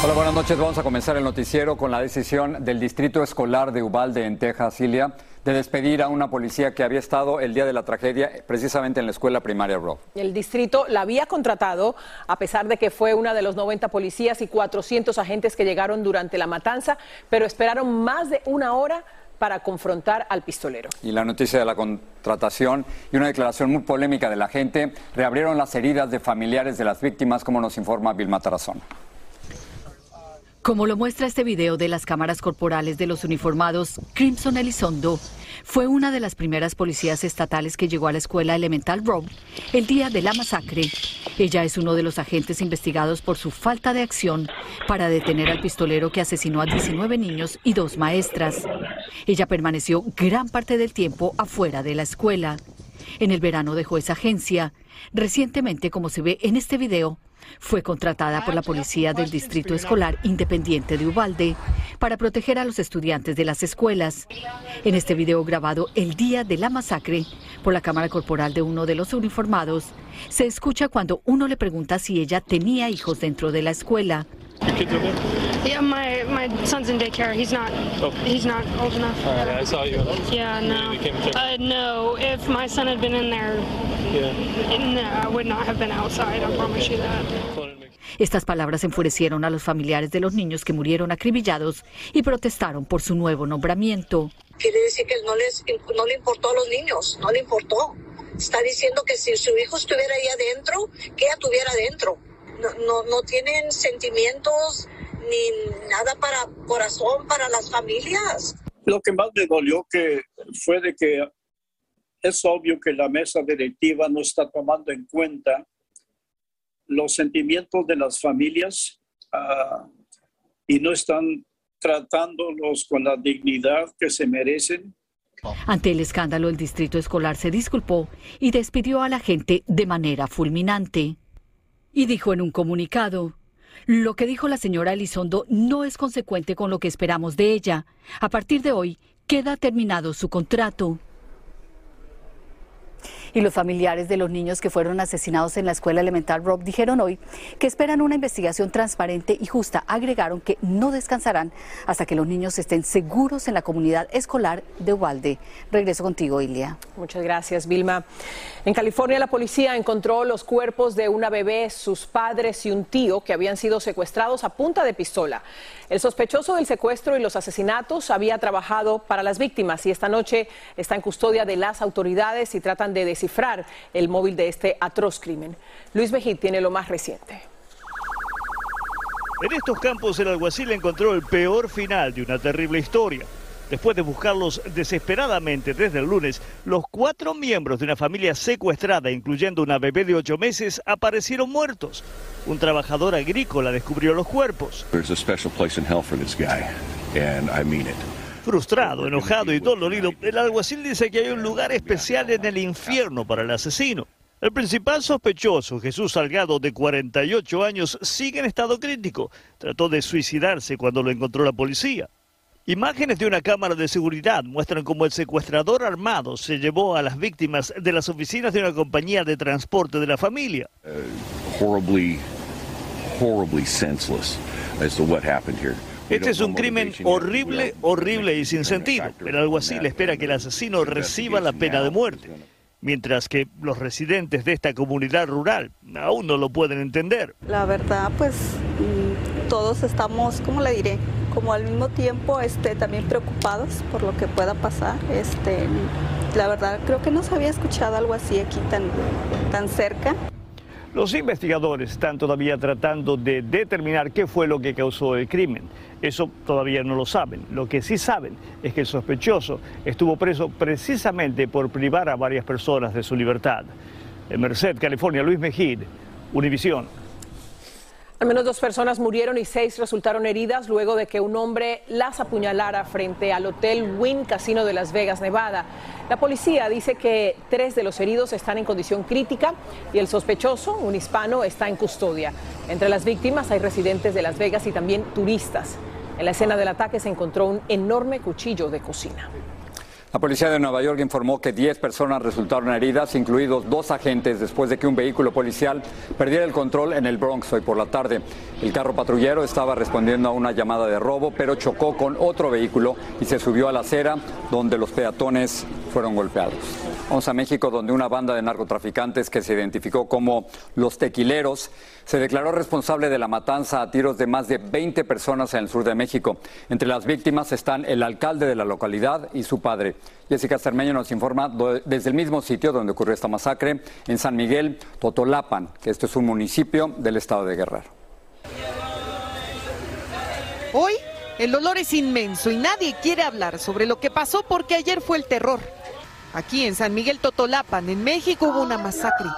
Hola, buenas noches. Vamos a comenzar el noticiero con la decisión del Distrito Escolar de Uvalde, en Texas, Ilia, de despedir a una policía que había estado el día de la tragedia precisamente en la escuela primaria Rob. El distrito la había contratado a pesar de que fue una de los 90 policías y 400 agentes que llegaron durante la matanza, pero esperaron más de una hora para confrontar al pistolero. Y la noticia de la contratación y una declaración muy polémica de la gente reabrieron las heridas de familiares de las víctimas, como nos informa Vilma Tarazón. Como lo muestra este video de las cámaras corporales de los uniformados, Crimson Elizondo fue una de las primeras policías estatales que llegó a la escuela elemental Rob el día de la masacre. Ella es uno de los agentes investigados por su falta de acción para detener al pistolero que asesinó a 19 niños y dos maestras. Ella permaneció gran parte del tiempo afuera de la escuela. En el verano dejó esa agencia. Recientemente, como se ve en este video, fue contratada por la policía del Distrito Escolar Independiente de Ubalde para proteger a los estudiantes de las escuelas. En este video grabado el día de la masacre por la cámara corporal de uno de los uniformados, se escucha cuando uno le pregunta si ella tenía hijos dentro de la escuela. Yeah, my my son's in daycare. He's not. He's not old enough. All right, I saw you. Yeah, no. Uh, no. If my son had been in there, Yeah. no, I would not have been outside. I promise you that. Estas palabras enfurecieron a los familiares de los niños que murieron acribillados y protestaron por su nuevo nombramiento. Quiere decir que no, les, no le importó a los niños, no le importó. Está diciendo que si su hijo estuviera ahí adentro, que ella estuviera adentro. No, no, no tienen sentimientos ni nada para corazón para las familias. Lo que más me dolió que fue de que es obvio que la mesa directiva no está tomando en cuenta los sentimientos de las familias ah, y no están tratándolos con la dignidad que se merecen. Ante el escándalo, el distrito escolar se disculpó y despidió a la gente de manera fulminante. Y dijo en un comunicado, lo que dijo la señora Elizondo no es consecuente con lo que esperamos de ella. A partir de hoy, queda terminado su contrato. Y los familiares de los niños que fueron asesinados en la escuela elemental Rob dijeron hoy que esperan una investigación transparente y justa. Agregaron que no descansarán hasta que los niños estén seguros en la comunidad escolar de Uvalde. Regreso contigo, Ilia. Muchas gracias, Vilma. En California, la policía encontró los cuerpos de una bebé, sus padres y un tío que habían sido secuestrados a punta de pistola. El sospechoso del secuestro y los asesinatos había trabajado para las víctimas y esta noche está en custodia de las autoridades y tratan de descifrar el móvil de este atroz crimen. Luis Mejid tiene lo más reciente. En estos campos el alguacil encontró el peor final de una terrible historia. Después de buscarlos desesperadamente desde el lunes, los cuatro miembros de una familia secuestrada, incluyendo una bebé de ocho meses, aparecieron muertos. Un trabajador agrícola descubrió los cuerpos. There's a special place in hell for this guy, and I mean it. Frustrado, enojado y dolorido, el alguacil dice que hay un lugar especial en el infierno para el asesino. El principal sospechoso, Jesús Salgado, de 48 años, sigue en estado crítico. Trató de suicidarse cuando lo encontró la policía. Imágenes de una cámara de seguridad muestran cómo el secuestrador armado se llevó a las víctimas de las oficinas de una compañía de transporte de la familia. Horribly, horribly senseless as to what happened here. Este es un crimen horrible, horrible y sin sentido. El alguacil espera que el asesino reciba la pena de muerte, mientras que los residentes de esta comunidad rural aún no lo pueden entender. La verdad, pues mm, todos estamos, ¿cómo le diré? Como al mismo tiempo este, también preocupados por lo que pueda pasar. Este, la verdad, creo que no se había escuchado algo así aquí tan, tan cerca. Los investigadores están todavía tratando de determinar qué fue lo que causó el crimen. Eso todavía no lo saben. Lo que sí saben es que el sospechoso estuvo preso precisamente por privar a varias personas de su libertad. En Merced, California, Luis Mejid, Univisión. Al menos dos personas murieron y seis resultaron heridas luego de que un hombre las apuñalara frente al Hotel Wynn Casino de Las Vegas, Nevada. La policía dice que tres de los heridos están en condición crítica y el sospechoso, un hispano, está en custodia. Entre las víctimas hay residentes de Las Vegas y también turistas. En la escena del ataque se encontró un enorme cuchillo de cocina. La policía de Nueva York informó que 10 personas resultaron heridas, incluidos dos agentes, después de que un vehículo policial perdiera el control en el Bronx hoy por la tarde. El carro patrullero estaba respondiendo a una llamada de robo, pero chocó con otro vehículo y se subió a la acera donde los peatones fueron golpeados. Vamos a México, donde una banda de narcotraficantes que se identificó como los tequileros se declaró responsable de la matanza a tiros de más de 20 personas en el sur de México. Entre las víctimas están el alcalde de la localidad y su padre. Jessica Cermeño nos informa desde el mismo sitio donde ocurrió esta masacre, en San Miguel, Totolapan, que esto es un municipio del estado de Guerrero. Hoy el dolor es inmenso y nadie quiere hablar sobre lo que pasó porque ayer fue el terror. Aquí en San Miguel Totolapan, en México, hubo una masacre.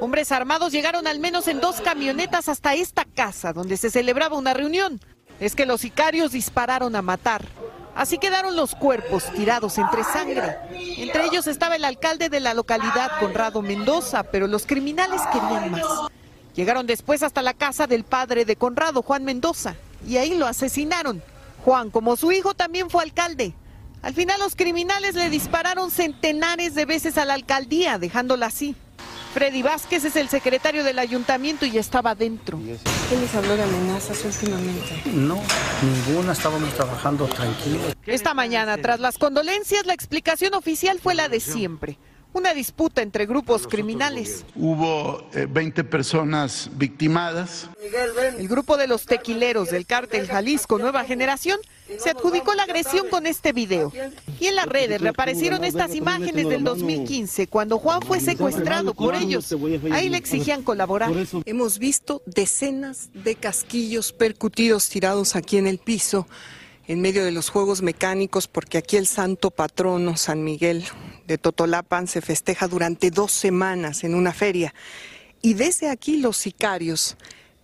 Hombres armados llegaron al menos en dos camionetas hasta esta casa donde se celebraba una reunión. Es que los sicarios dispararon a matar. Así quedaron los cuerpos tirados entre sangre. Entre ellos estaba el alcalde de la localidad, Conrado Mendoza, pero los criminales querían más. Llegaron después hasta la casa del padre de Conrado, Juan Mendoza, y ahí lo asesinaron. Juan, como su hijo, también fue alcalde. Al final los criminales le dispararon centenares de veces a la alcaldía, dejándola así. Freddy Vázquez es el secretario del ayuntamiento y estaba dentro. ¿Quién les habló de amenazas últimamente? No, ninguna, estábamos trabajando tranquilos. Esta mañana, tras las condolencias, la explicación oficial fue la de siempre. Una disputa entre grupos criminales. Hubo 20 eh, personas victimadas. El grupo de los tequileros del cártel Jalisco Nueva Generación se adjudicó la agresión con este video. Y en las redes reaparecieron estas imágenes del 2015, cuando Juan fue secuestrado por ellos. Ahí le exigían colaborar. Hemos visto decenas de casquillos percutidos tirados aquí en el piso, en medio de los juegos mecánicos, porque aquí el santo patrono San Miguel de Totolapan se festeja durante dos semanas en una feria. Y desde aquí los sicarios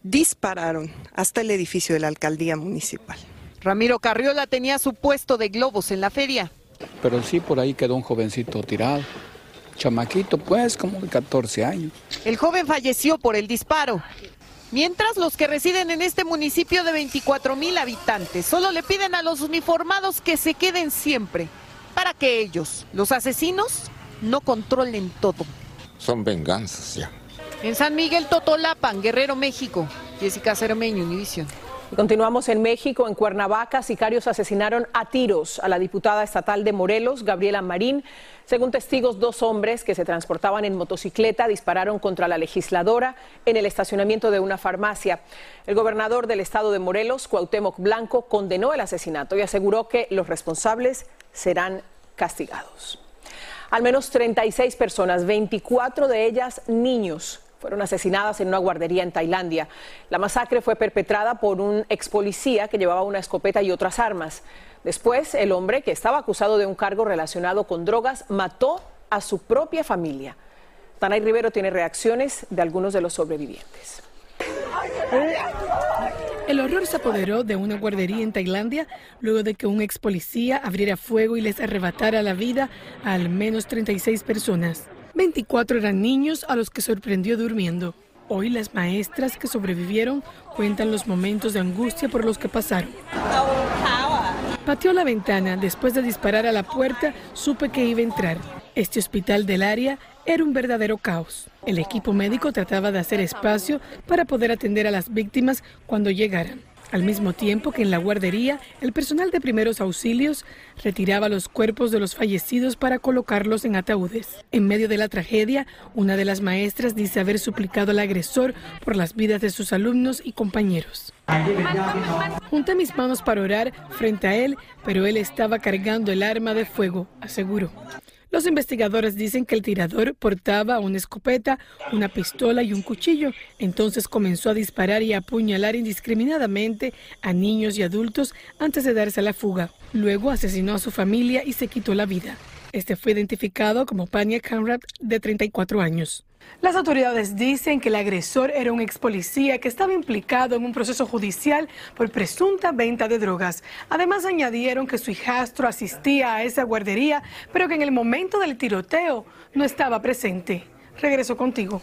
dispararon hasta el edificio de la alcaldía municipal. Ramiro Carriola tenía su puesto de globos en la feria. Pero sí, por ahí quedó un jovencito tirado. Chamaquito, pues, como de 14 años. El joven falleció por el disparo. Mientras los que residen en este municipio de 24 mil habitantes solo le piden a los uniformados que se queden siempre para que ellos, los asesinos, no controlen todo. Son venganzas ya. En San Miguel Totolapan, Guerrero, México. Jessica Cermeño, Univision. Continuamos en México, en Cuernavaca, sicarios asesinaron a tiros a la diputada estatal de Morelos, Gabriela Marín. Según testigos, dos hombres que se transportaban en motocicleta dispararon contra la legisladora en el estacionamiento de una farmacia. El gobernador del estado de Morelos, Cuauhtémoc Blanco, condenó el asesinato y aseguró que los responsables serán castigados. Al menos 36 personas, 24 de ellas niños, fueron asesinadas en una guardería en Tailandia. La masacre fue perpetrada por un ex policía que llevaba una escopeta y otras armas. Después, el hombre, que estaba acusado de un cargo relacionado con drogas, mató a su propia familia. Tanay Rivero tiene reacciones de algunos de los sobrevivientes. El horror se apoderó de una guardería en Tailandia luego de que un ex policía abriera fuego y les arrebatara la vida a al menos 36 personas. 24 eran niños a los que sorprendió durmiendo. Hoy las maestras que sobrevivieron cuentan los momentos de angustia por los que pasaron. Pateó la ventana. Después de disparar a la puerta, supe que iba a entrar. Este hospital del área era un verdadero caos. El equipo médico trataba de hacer espacio para poder atender a las víctimas cuando llegaran. Al mismo tiempo que en la guardería, el personal de primeros auxilios retiraba los cuerpos de los fallecidos para colocarlos en ataúdes. En medio de la tragedia, una de las maestras dice haber suplicado al agresor por las vidas de sus alumnos y compañeros. Junté mis manos para orar frente a él, pero él estaba cargando el arma de fuego, aseguró. Los investigadores dicen que el tirador portaba una escopeta, una pistola y un cuchillo. Entonces comenzó a disparar y a apuñalar indiscriminadamente a niños y adultos antes de darse a la fuga. Luego asesinó a su familia y se quitó la vida. Este fue identificado como Pania Conrad, de 34 años. Las autoridades dicen que el agresor era un ex policía que estaba implicado en un proceso judicial por presunta venta de drogas. Además añadieron que su hijastro asistía a esa guardería, pero que en el momento del tiroteo no estaba presente. Regreso contigo.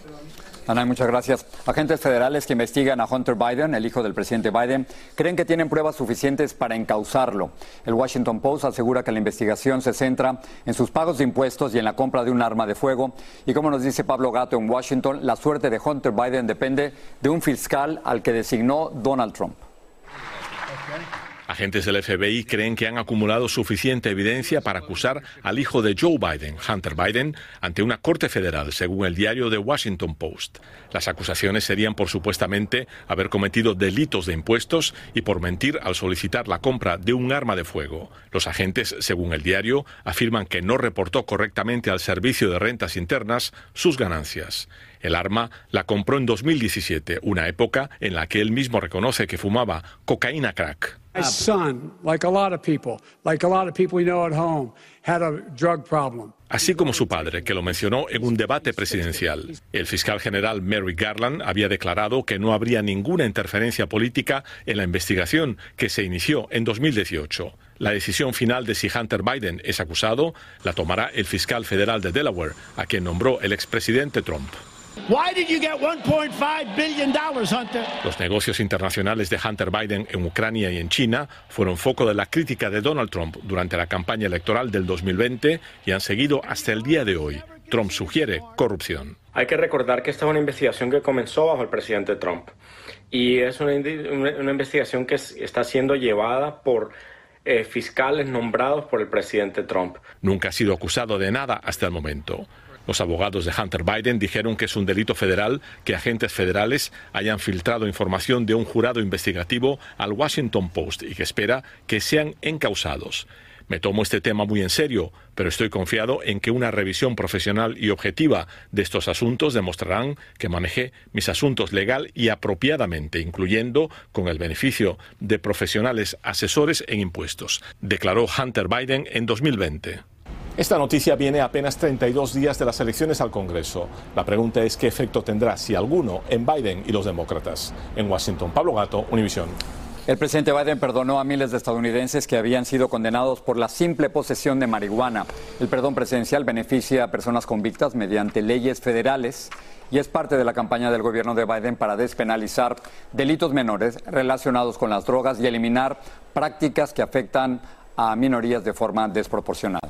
Ana, muchas gracias. Agentes federales que investigan a Hunter Biden, el hijo del presidente Biden, creen que tienen pruebas suficientes para encauzarlo. El Washington Post asegura que la investigación se centra en sus pagos de impuestos y en la compra de un arma de fuego. Y como nos dice Pablo Gato en Washington, la suerte de Hunter Biden depende de un fiscal al que designó Donald Trump. Agentes del FBI creen que han acumulado suficiente evidencia para acusar al hijo de Joe Biden, Hunter Biden, ante una corte federal, según el diario The Washington Post. Las acusaciones serían por supuestamente haber cometido delitos de impuestos y por mentir al solicitar la compra de un arma de fuego. Los agentes, según el diario, afirman que no reportó correctamente al Servicio de Rentas Internas sus ganancias. El arma la compró en 2017, una época en la que él mismo reconoce que fumaba cocaína crack. My son, like a lot of people, like a lot of people we know at home, had a drug problem. Así como su padre, que lo mencionó en un debate presidencial. El fiscal general Mary Garland había declarado que no habría ninguna interferencia política en la investigación que se inició en 2018. La decisión final de si Hunter Biden es acusado la tomará el fiscal federal de Delaware, a quien nombró el expresidente Trump. Why did you get 1.5 billion dollars, Hunter? Los negocios internacionales de Hunter Biden en Ucrania y en China fueron foco de la crítica de Donald Trump durante la campaña electoral del 2020 y han seguido hasta el día de hoy. Trump sugiere corrupción. Hay que recordar que esta es una investigación que comenzó bajo el presidente Trump y es una, una investigación que está siendo llevada por eh, fiscales nombrados por el presidente Trump. Nunca ha sido acusado de nada hasta el momento. Los abogados de Hunter Biden dijeron que es un delito federal que agentes federales hayan filtrado información de un jurado investigativo al Washington Post y que espera que sean encausados. Me tomo este tema muy en serio, pero estoy confiado en que una revisión profesional y objetiva de estos asuntos demostrarán que manejé mis asuntos legal y apropiadamente, incluyendo con el beneficio de profesionales asesores en impuestos, declaró Hunter Biden en 2020. Esta noticia viene apenas 32 días de las elecciones al Congreso. La pregunta es qué efecto tendrá, si alguno, en Biden y los demócratas. En Washington, Pablo Gato, Univisión. El presidente Biden perdonó a miles de estadounidenses que habían sido condenados por la simple posesión de marihuana. El perdón presidencial beneficia a personas convictas mediante leyes federales y es parte de la campaña del gobierno de Biden para despenalizar delitos menores relacionados con las drogas y eliminar prácticas que afectan a minorías de forma desproporcionada.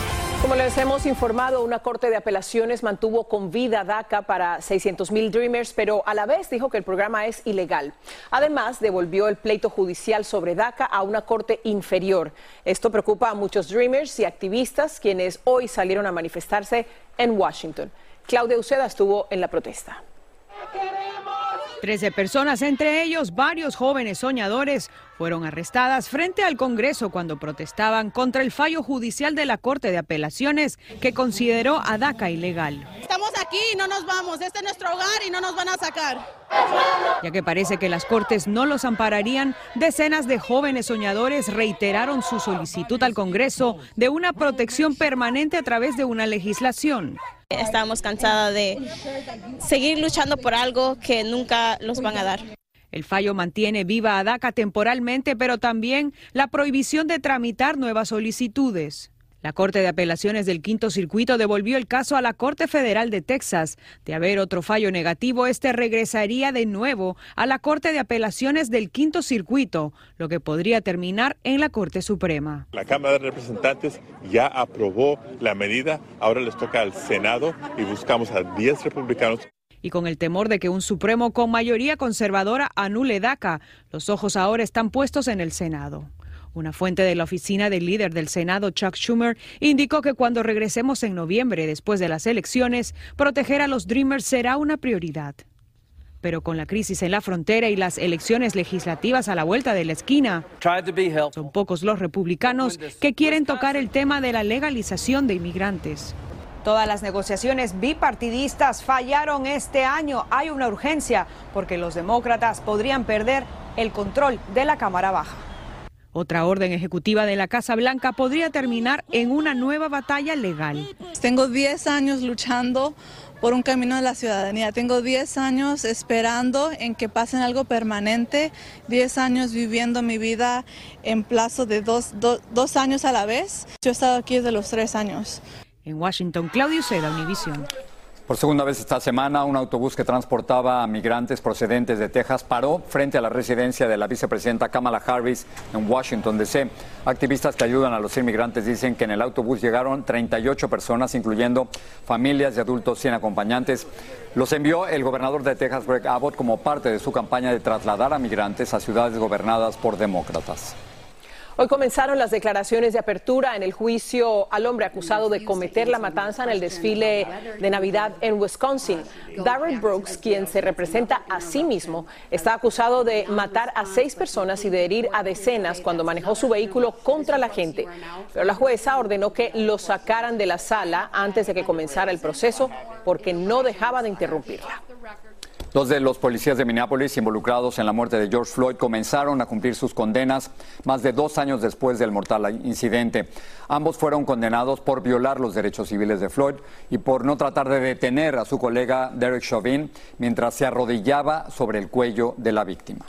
Como les hemos informado, una corte de apelaciones mantuvo con vida DACA para 600 mil Dreamers, pero a la vez dijo que el programa es ilegal. Además, devolvió el pleito judicial sobre DACA a una corte inferior. Esto preocupa a muchos Dreamers y activistas quienes hoy salieron a manifestarse en Washington. Claudia Uceda estuvo en la protesta. Trece personas, entre ellos varios jóvenes soñadores, fueron arrestadas frente al Congreso cuando protestaban contra el fallo judicial de la Corte de Apelaciones que consideró a DACA ilegal. Estamos aquí y no nos vamos, este es nuestro hogar y no nos van a sacar. Ya que parece que las Cortes no los ampararían, decenas de jóvenes soñadores reiteraron su solicitud al Congreso de una protección permanente a través de una legislación. Estamos cansadas de seguir luchando por algo que nunca los van a dar. El fallo mantiene viva a DACA temporalmente, pero también la prohibición de tramitar nuevas solicitudes. La Corte de Apelaciones del Quinto Circuito devolvió el caso a la Corte Federal de Texas. De haber otro fallo negativo, este regresaría de nuevo a la Corte de Apelaciones del Quinto Circuito, lo que podría terminar en la Corte Suprema. La Cámara de Representantes ya aprobó la medida, ahora les toca al Senado y buscamos a 10 republicanos y con el temor de que un Supremo con mayoría conservadora anule DACA, los ojos ahora están puestos en el Senado. Una fuente de la oficina del líder del Senado, Chuck Schumer, indicó que cuando regresemos en noviembre después de las elecciones, proteger a los Dreamers será una prioridad. Pero con la crisis en la frontera y las elecciones legislativas a la vuelta de la esquina, son pocos los republicanos que quieren tocar el tema de la legalización de inmigrantes. Todas las negociaciones bipartidistas fallaron este año. Hay una urgencia porque los demócratas podrían perder el control de la Cámara Baja. Otra orden ejecutiva de la Casa Blanca podría terminar en una nueva batalla legal. Tengo 10 años luchando por un camino de la ciudadanía. Tengo 10 años esperando en que pasen algo permanente, 10 años viviendo mi vida en plazo de dos, dos años a la vez. Yo he estado aquí desde los tres años. En Washington, Claudio Seda, Univision. Por segunda vez esta semana, un autobús que transportaba a migrantes procedentes de Texas paró frente a la residencia de la vicepresidenta Kamala Harris en Washington, D.C. Activistas que ayudan a los inmigrantes dicen que en el autobús llegaron 38 personas, incluyendo familias de adultos sin acompañantes. Los envió el gobernador de Texas, Greg Abbott, como parte de su campaña de trasladar a migrantes a ciudades gobernadas por demócratas. Hoy comenzaron las declaraciones de apertura en el juicio al hombre acusado de cometer la matanza en el desfile de Navidad en Wisconsin. Darrell Brooks, quien se representa a sí mismo, está acusado de matar a seis personas y de herir a decenas cuando manejó su vehículo contra la gente. Pero la jueza ordenó que lo sacaran de la sala antes de que comenzara el proceso porque no dejaba de interrumpirla. Dos de los policías de Minneapolis involucrados en la muerte de George Floyd comenzaron a cumplir sus condenas más de dos años después del mortal incidente. Ambos fueron condenados por violar los derechos civiles de Floyd y por no tratar de detener a su colega Derek Chauvin mientras se arrodillaba sobre el cuello de la víctima.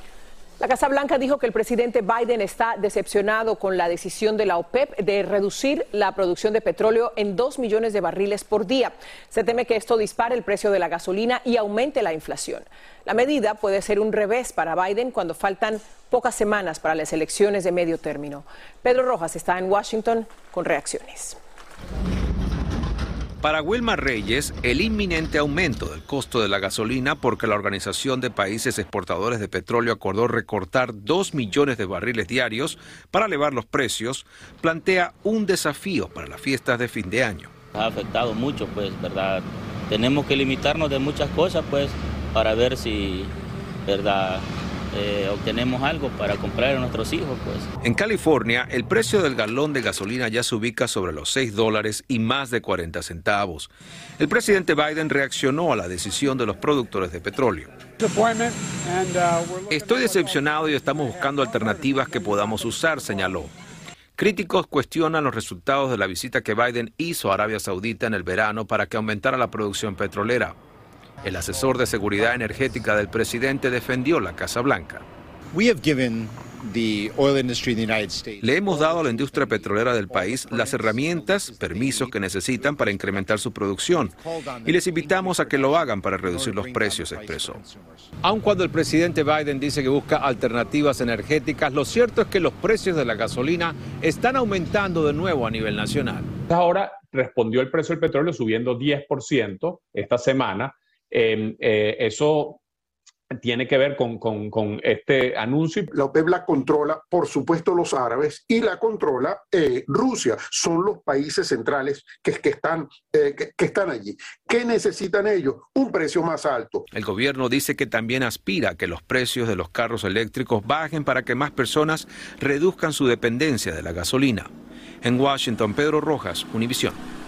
La Casa Blanca dijo que el presidente Biden está decepcionado con la decisión de la OPEP de reducir la producción de petróleo en dos millones de barriles por día. Se teme que esto dispare el precio de la gasolina y aumente la inflación. La medida puede ser un revés para Biden cuando faltan pocas semanas para las elecciones de medio término. Pedro Rojas está en Washington con reacciones. Para Wilma Reyes, el inminente aumento del costo de la gasolina porque la Organización de Países Exportadores de Petróleo acordó recortar 2 millones de barriles diarios para elevar los precios, plantea un desafío para las fiestas de fin de año. Ha afectado mucho, pues, ¿verdad? Tenemos que limitarnos de muchas cosas, pues, para ver si, ¿verdad? Eh, obtenemos algo para comprar a nuestros hijos. Pues. En California, el precio del galón de gasolina ya se ubica sobre los 6 dólares y más de 40 centavos. El presidente Biden reaccionó a la decisión de los productores de petróleo. Estoy decepcionado y estamos buscando alternativas que podamos usar, señaló. Críticos cuestionan los resultados de la visita que Biden hizo a Arabia Saudita en el verano para que aumentara la producción petrolera. El asesor de seguridad energética del presidente defendió la Casa Blanca. Le hemos dado a la industria petrolera del país las herramientas, permisos que necesitan para incrementar su producción y les invitamos a que lo hagan para reducir los precios, expresó. Aun cuando el presidente Biden dice que busca alternativas energéticas, lo cierto es que los precios de la gasolina están aumentando de nuevo a nivel nacional. Ahora respondió el precio del petróleo subiendo 10% esta semana Em, eh, eso tiene que ver con, este anuncio. La OPEP la controla, por supuesto, los árabes y la controla eh, Rusia. Son los países centrales que, que están, eh, que, están allí. ¿Qué necesitan ellos? Un precio más alto. El gobierno dice que también aspira a que los precios de los carros eléctricos bajen para que más personas reduzcan su dependencia de la gasolina. En Washington, Pedro Rojas, Univisión.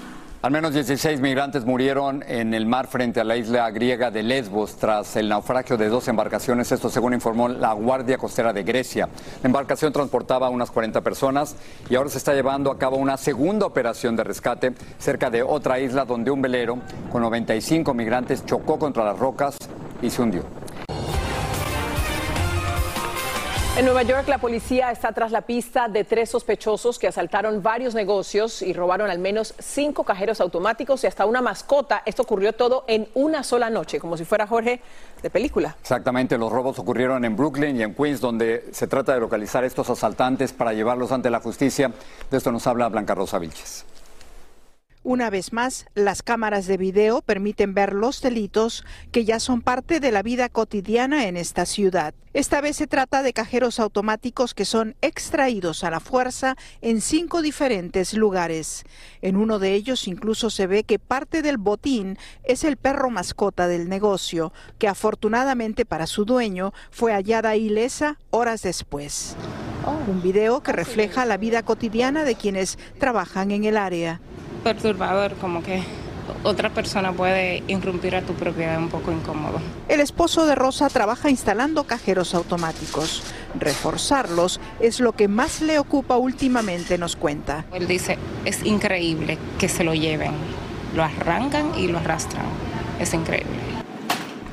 Al menos 16 migrantes murieron en el mar frente a la isla griega de Lesbos tras el naufragio de dos embarcaciones, esto según informó la Guardia Costera de Grecia. La embarcación transportaba a unas 40 personas y ahora se está llevando a cabo una segunda operación de rescate cerca de otra isla donde un velero con 95 migrantes chocó contra las rocas y se hundió. En Nueva York, la policía está tras la pista de tres sospechosos que asaltaron varios negocios y robaron al menos cinco cajeros automáticos y hasta una mascota. Esto ocurrió todo en una sola noche, como si fuera Jorge de película. Exactamente, los robos ocurrieron en Brooklyn y en Queens, donde se trata de localizar estos asaltantes para llevarlos ante la justicia. De esto nos habla Blanca Rosa Vilches. Una vez más, las cámaras de video permiten ver los delitos que ya son parte de la vida cotidiana en esta ciudad. Esta vez se trata de cajeros automáticos que son extraídos a la fuerza en cinco diferentes lugares. En uno de ellos incluso se ve que parte del botín es el perro mascota del negocio, que afortunadamente para su dueño fue hallada ilesa horas después. Un video que refleja la vida cotidiana de quienes trabajan en el área perturbador, como que otra persona puede irrumpir a tu propiedad un poco incómodo. El esposo de Rosa trabaja instalando cajeros automáticos. Reforzarlos es lo que más le ocupa últimamente, nos cuenta. Él dice, es increíble que se lo lleven, lo arrancan y lo arrastran. Es increíble.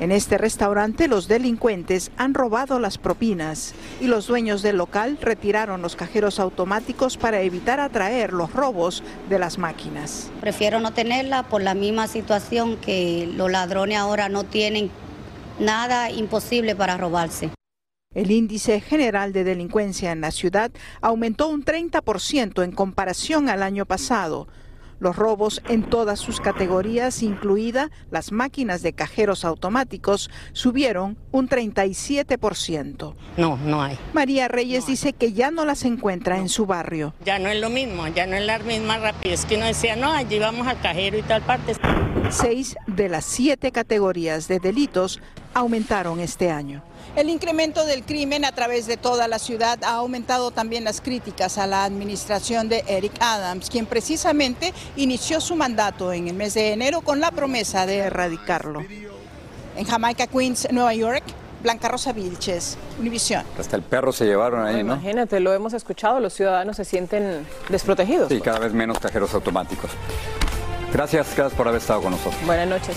En este restaurante los delincuentes han robado las propinas y los dueños del local retiraron los cajeros automáticos para evitar atraer los robos de las máquinas. Prefiero no tenerla por la misma situación que los ladrones ahora no tienen nada imposible para robarse. El índice general de delincuencia en la ciudad aumentó un 30% en comparación al año pasado. Los robos en todas sus categorías, incluida las máquinas de cajeros automáticos, subieron un 37%. No, no hay. María Reyes dice que ya no las encuentra en su barrio. Ya no es lo mismo, ya no es la misma rapidez que uno decía, no, allí vamos al cajero y tal parte. Seis de las siete categorías de delitos aumentaron este año. El incremento del crimen a través de toda la ciudad ha aumentado también las críticas a la administración de Eric Adams, quien precisamente inició su mandato en el mes de enero con la promesa de erradicarlo. En Jamaica, Queens, Nueva York, Blanca Rosa Vilches, Univisión. Hasta el perro se llevaron ahí, ¿no? Imagínate, lo hemos escuchado, los ciudadanos se sienten desprotegidos. Sí, cada vez menos cajeros automáticos. Gracias, gracias por haber estado con nosotros. Buenas noches.